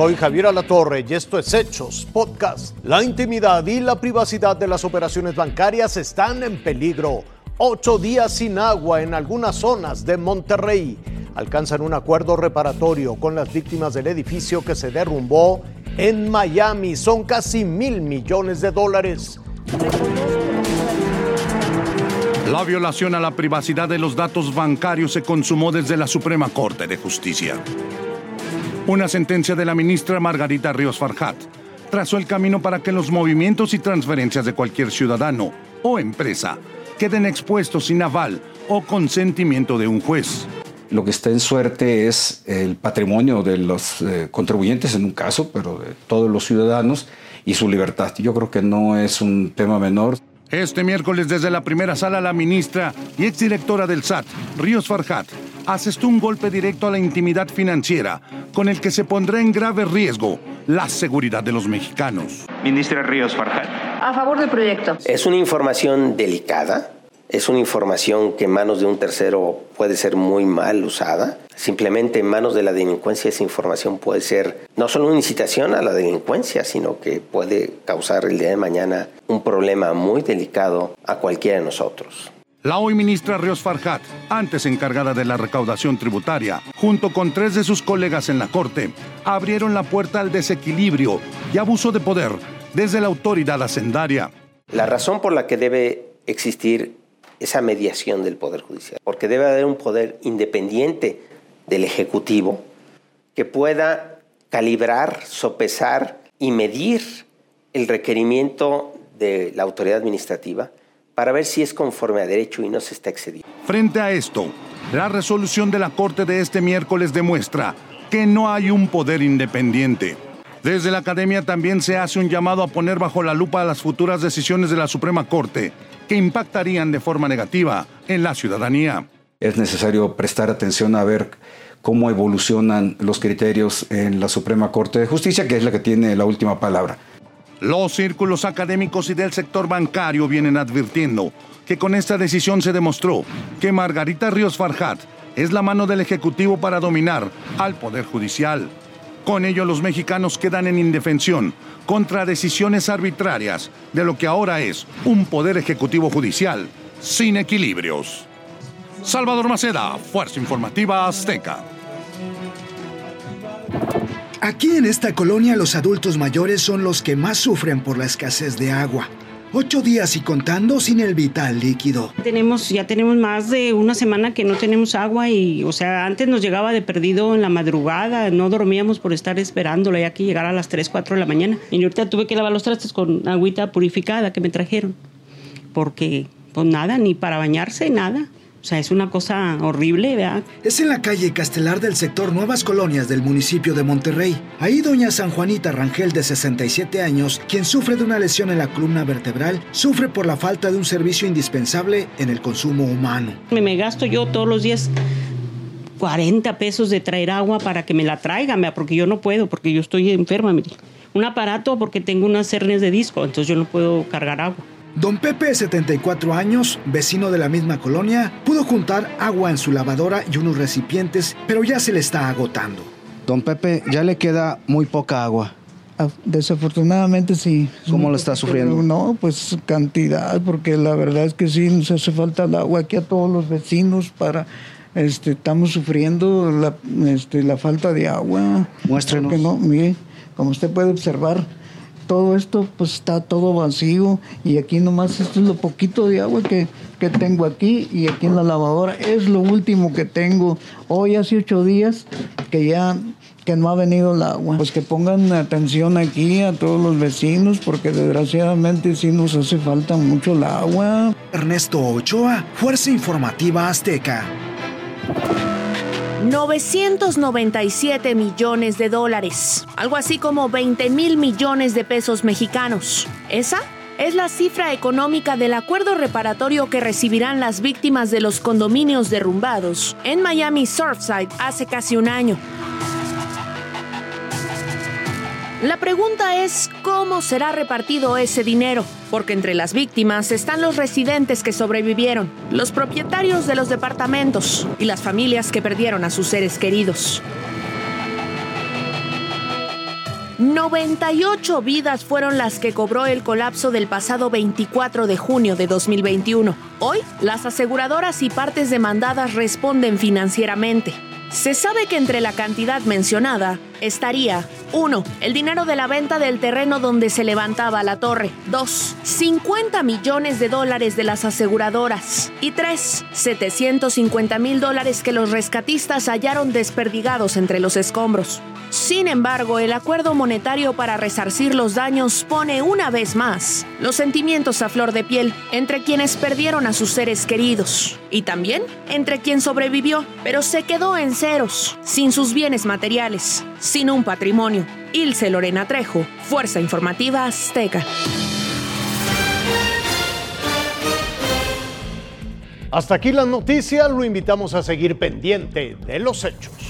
Soy Javier Alatorre y esto es Hechos Podcast. La intimidad y la privacidad de las operaciones bancarias están en peligro. Ocho días sin agua en algunas zonas de Monterrey. Alcanzan un acuerdo reparatorio con las víctimas del edificio que se derrumbó en Miami. Son casi mil millones de dólares. La violación a la privacidad de los datos bancarios se consumó desde la Suprema Corte de Justicia. Una sentencia de la ministra Margarita Ríos Farjat trazó el camino para que los movimientos y transferencias de cualquier ciudadano o empresa queden expuestos sin aval o consentimiento de un juez. Lo que está en suerte es el patrimonio de los eh, contribuyentes en un caso, pero de todos los ciudadanos y su libertad. Yo creo que no es un tema menor. Este miércoles desde la primera sala la ministra y exdirectora del SAT, Ríos Farjat, asestó un golpe directo a la intimidad financiera con el que se pondrá en grave riesgo la seguridad de los mexicanos. Ministra Ríos Farjat. A favor del proyecto. Es una información delicada es una información que en manos de un tercero puede ser muy mal usada. Simplemente en manos de la delincuencia esa información puede ser no solo una incitación a la delincuencia, sino que puede causar el día de mañana un problema muy delicado a cualquiera de nosotros. La hoy ministra Ríos Farjat, antes encargada de la recaudación tributaria, junto con tres de sus colegas en la Corte, abrieron la puerta al desequilibrio y abuso de poder desde la autoridad hacendaria. La razón por la que debe existir esa mediación del Poder Judicial, porque debe haber un poder independiente del Ejecutivo que pueda calibrar, sopesar y medir el requerimiento de la autoridad administrativa para ver si es conforme a derecho y no se está excediendo. Frente a esto, la resolución de la Corte de este miércoles demuestra que no hay un poder independiente. Desde la Academia también se hace un llamado a poner bajo la lupa las futuras decisiones de la Suprema Corte que impactarían de forma negativa en la ciudadanía. Es necesario prestar atención a ver cómo evolucionan los criterios en la Suprema Corte de Justicia, que es la que tiene la última palabra. Los círculos académicos y del sector bancario vienen advirtiendo que con esta decisión se demostró que Margarita Ríos Farjat es la mano del Ejecutivo para dominar al Poder Judicial. Con ello los mexicanos quedan en indefensión contra decisiones arbitrarias de lo que ahora es un poder ejecutivo judicial sin equilibrios. Salvador Maceda, Fuerza Informativa Azteca. Aquí en esta colonia los adultos mayores son los que más sufren por la escasez de agua. Ocho días y contando sin el vital líquido. Tenemos, ya tenemos más de una semana que no tenemos agua y, o sea, antes nos llegaba de perdido en la madrugada, no dormíamos por estar esperándola ya que llegara a las 3, 4 de la mañana. Y ahorita tuve que lavar los trastes con agüita purificada que me trajeron, porque pues nada, ni para bañarse, nada. O sea, es una cosa horrible, ¿verdad? Es en la calle Castelar del sector Nuevas Colonias del municipio de Monterrey. Ahí doña San Juanita Rangel, de 67 años, quien sufre de una lesión en la columna vertebral, sufre por la falta de un servicio indispensable en el consumo humano. Me, me gasto yo todos los días 40 pesos de traer agua para que me la traigan, porque yo no puedo, porque yo estoy enferma. Mire. Un aparato porque tengo unas hernias de disco, entonces yo no puedo cargar agua. Don Pepe, 74 años, vecino de la misma colonia, pudo juntar agua en su lavadora y unos recipientes, pero ya se le está agotando. Don Pepe, ya le queda muy poca agua. Ah, desafortunadamente sí. ¿Cómo lo está sufriendo? No, pues cantidad, porque la verdad es que sí nos hace falta el agua aquí a todos los vecinos para este, estamos sufriendo la, este, la falta de agua. Muéstrenos. no, mire, como usted puede observar, todo esto pues está todo vacío y aquí nomás esto es lo poquito de agua que, que tengo aquí y aquí en la lavadora es lo último que tengo. Hoy hace ocho días que ya que no ha venido el agua. Pues que pongan atención aquí a todos los vecinos porque desgraciadamente sí nos hace falta mucho el agua. Ernesto Ochoa, Fuerza Informativa Azteca. 997 millones de dólares, algo así como 20 mil millones de pesos mexicanos. Esa es la cifra económica del acuerdo reparatorio que recibirán las víctimas de los condominios derrumbados en Miami Surfside hace casi un año. La pregunta es cómo será repartido ese dinero, porque entre las víctimas están los residentes que sobrevivieron, los propietarios de los departamentos y las familias que perdieron a sus seres queridos. 98 vidas fueron las que cobró el colapso del pasado 24 de junio de 2021. Hoy, las aseguradoras y partes demandadas responden financieramente. Se sabe que entre la cantidad mencionada estaría 1. El dinero de la venta del terreno donde se levantaba la torre. 2. 50 millones de dólares de las aseguradoras. Y 3. 750 mil dólares que los rescatistas hallaron desperdigados entre los escombros. Sin embargo, el acuerdo monetario para resarcir los daños pone una vez más los sentimientos a flor de piel entre quienes perdieron a sus seres queridos y también entre quien sobrevivió, pero se quedó en ceros, sin sus bienes materiales, sin un patrimonio. Ilse Lorena Trejo, Fuerza Informativa Azteca. Hasta aquí las noticias, lo invitamos a seguir pendiente de los hechos.